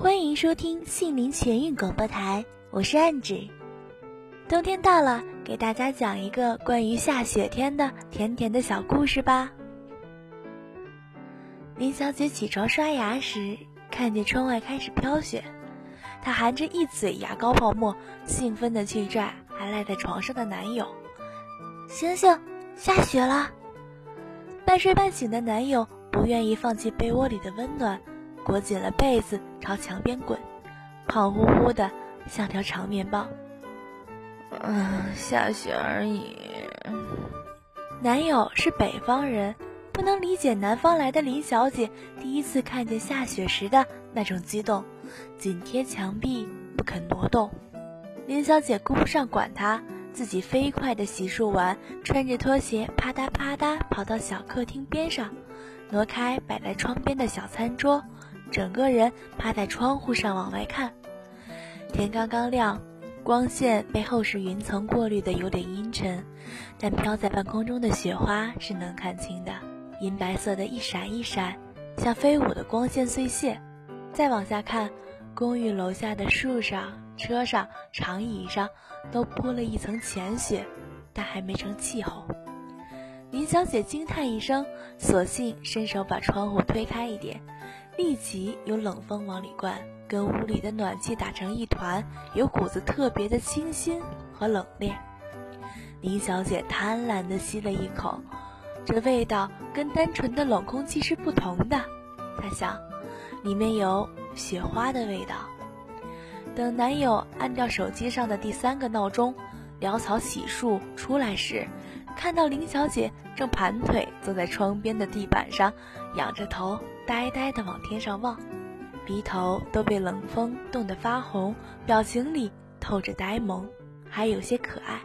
欢迎收听杏林全运广播台，我是暗指。冬天到了，给大家讲一个关于下雪天的甜甜的小故事吧。林小姐起床刷牙时，看见窗外开始飘雪，她含着一嘴牙膏泡沫，兴奋地去拽还赖在床上的男友：“醒醒，下雪了！”半睡半醒的男友不愿意放弃被窝里的温暖。裹紧了被子，朝墙边滚，胖乎乎的像条长面包。嗯，下雪而已。男友是北方人，不能理解南方来的林小姐第一次看见下雪时的那种激动，紧贴墙壁不肯挪动。林小姐顾不上管他，自己飞快地洗漱完，穿着拖鞋啪嗒啪嗒跑到小客厅边上，挪开摆在窗边的小餐桌。整个人趴在窗户上往外看，天刚刚亮，光线被厚实云层过滤的有点阴沉，但飘在半空中的雪花是能看清的，银白色的一闪一闪，像飞舞的光线碎屑。再往下看，公寓楼下的树上、车上、长椅上都铺了一层浅雪，但还没成气候。林小姐惊叹一声，索性伸手把窗户推开一点。立即有冷风往里灌，跟屋里的暖气打成一团，有股子特别的清新和冷冽。林小姐贪婪地吸了一口，这味道跟单纯的冷空气是不同的。她想，里面有雪花的味道。等男友按掉手机上的第三个闹钟，潦草洗漱出来时，看到林小姐正盘腿坐在窗边的地板上，仰着头。呆呆地往天上望，鼻头都被冷风冻得发红，表情里透着呆萌，还有些可爱。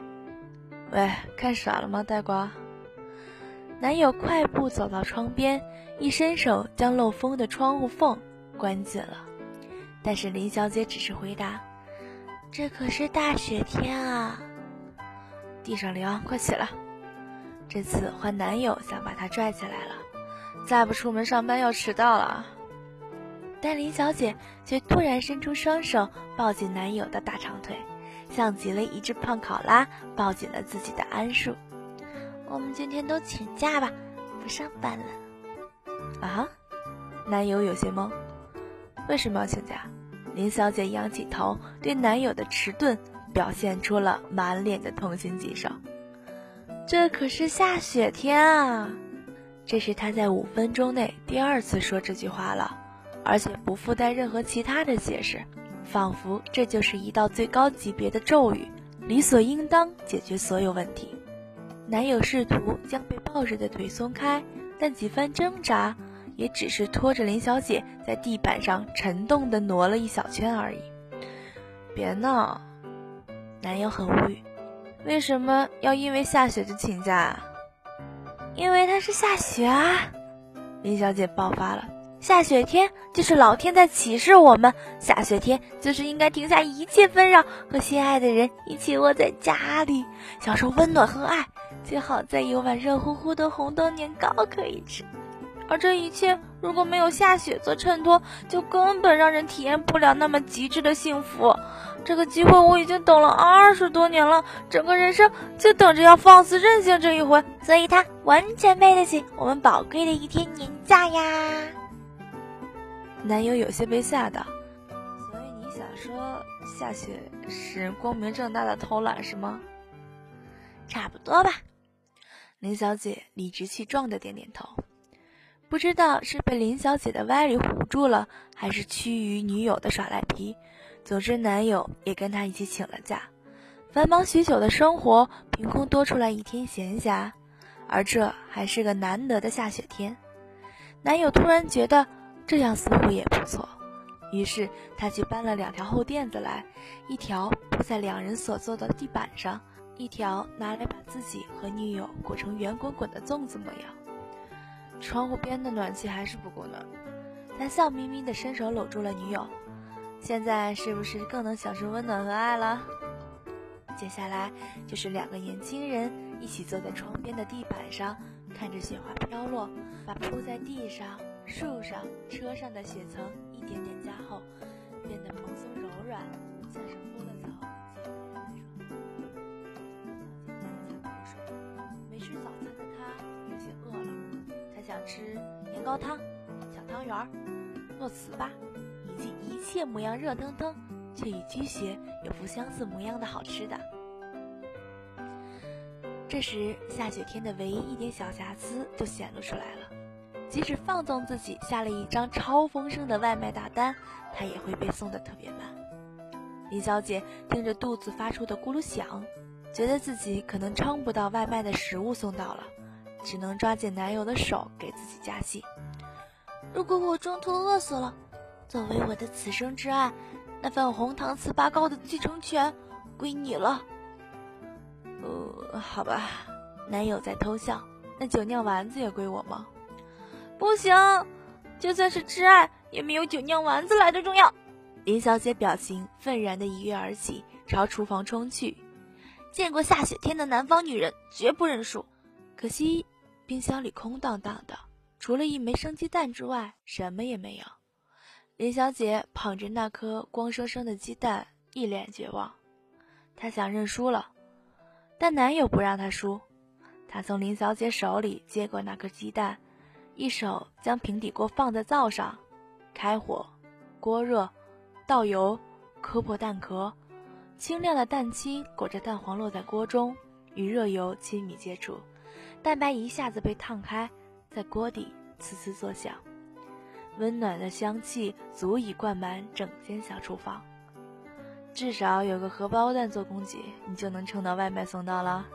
喂，看傻了吗，呆瓜？男友快步走到窗边，一伸手将漏风的窗户缝关紧了。但是林小姐只是回答：“这可是大雪天啊，地上凉，快起来。”这次换男友想把她拽起来了。再不出门上班要迟到了，但林小姐却突然伸出双手抱紧男友的大长腿，像极了一只胖考拉抱紧了自己的桉树。我们今天都请假吧，不上班了。啊？男友有些懵，为什么要请假？林小姐仰起头，对男友的迟钝表现出了满脸的痛心疾首。这可是下雪天啊！这是他在五分钟内第二次说这句话了，而且不附带任何其他的解释，仿佛这就是一道最高级别的咒语，理所应当解决所有问题。男友试图将被抱着的腿松开，但几番挣扎，也只是拖着林小姐在地板上沉重地挪了一小圈而已。别闹！男友很无语，为什么要因为下雪就请假啊？因为它是下雪啊！林小姐爆发了。下雪天就是老天在启示我们，下雪天就是应该停下一切纷扰，和心爱的人一起窝在家里，享受温暖和爱。最好再有碗热乎乎的红豆年糕可以吃。而这一切如果没有下雪做衬托，就根本让人体验不了那么极致的幸福。这个机会我已经等了二十多年了，整个人生就等着要放肆任性这一回，所以他完全配得起我们宝贵的一天年假呀。男友有些被吓到，所以你想说下雪是光明正大的偷懒是吗？差不多吧。林小姐理直气壮的点点头，不知道是被林小姐的歪理唬住了，还是趋于女友的耍赖皮。总之，男友也跟她一起请了假。繁忙许久的生活，凭空多出来一天闲暇，而这还是个难得的下雪天。男友突然觉得这样似乎也不错，于是他去搬了两条厚垫子来，一条铺在两人所坐的地板上，一条拿来把自己和女友裹成圆滚滚的粽子模样。窗户边的暖气还是不够暖，他笑眯眯地伸手搂住了女友。现在是不是更能享受温暖和爱了？接下来就是两个年轻人一起坐在窗边的地板上，看着雪花飘落，把铺在地上、树上、车上的雪层一点点加厚，变得蓬松柔软，吃年糕汤、小汤圆儿、糯糍粑，以及一切模样热腾腾却与鸡血有副相似模样的好吃的。这时，下雪天的唯一一点小瑕疵就显露出来了。即使放纵自己下了一张超丰盛的外卖大单，他也会被送的特别慢。林小姐听着肚子发出的咕噜响，觉得自己可能撑不到外卖的食物送到了，只能抓紧男友的手给自己加戏。如果我中途饿死了，作为我的此生之爱，那份红糖糍粑糕的继承权归你了。呃，好吧，男友在偷笑。那酒酿丸子也归我吗？不行，就算是挚爱，也没有酒酿丸子来的重要。林小姐表情愤然的一跃而起，朝厨房冲去。见过下雪天的南方女人，绝不认输。可惜冰箱里空荡荡的，除了一枚生鸡蛋之外，什么也没有。林小姐捧着那颗光生生的鸡蛋，一脸绝望。她想认输了。但男友不让她输，他从林小姐手里接过那颗鸡蛋，一手将平底锅放在灶上，开火，锅热，倒油，磕破蛋壳，清亮的蛋清裹着蛋黄落在锅中，与热油亲密接触，蛋白一下子被烫开，在锅底呲呲作响，温暖的香气足以灌满整间小厨房。至少有个荷包蛋做供给，你就能撑到外卖送到了。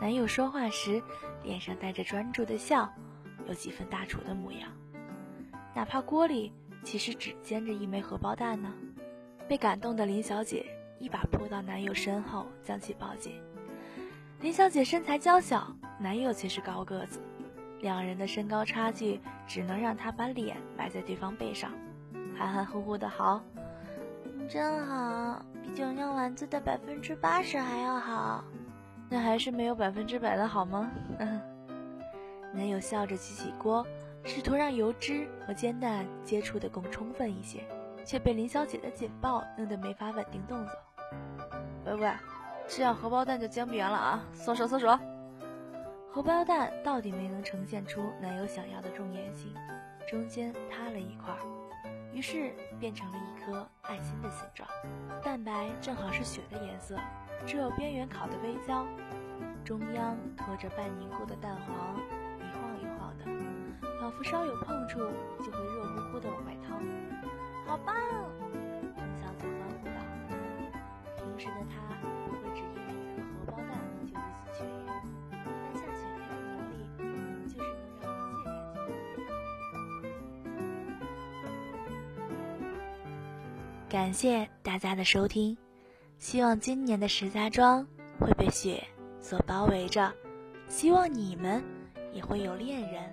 男友说话时，脸上带着专注的笑，有几分大厨的模样。哪怕锅里其实只煎着一枚荷包蛋呢。被感动的林小姐一把扑到男友身后，将其抱紧。林小姐身材娇小，男友却是高个子，两人的身高差距只能让她把脸埋在对方背上，含含糊糊的好。真好，比酒酿丸子的百分之八十还要好。那还是没有百分之百的好吗？男友笑着举起锅，试图让油脂和煎蛋接触的更充分一些，却被林小姐的紧抱弄得没法稳定动作。喂喂，这样荷包蛋就煎不圆了啊！松手松手。荷包蛋到底没能呈现出男友想要的重圆形，中间塌了一块。于是变成了一颗爱心的形状，蛋白正好是雪的颜色，只有边缘烤的微焦，中央托着半凝固的蛋黄，一晃一晃的，仿佛稍有碰触就会热乎乎的往外淌。好棒！感谢大家的收听，希望今年的石家庄会被雪所包围着，希望你们也会有恋人。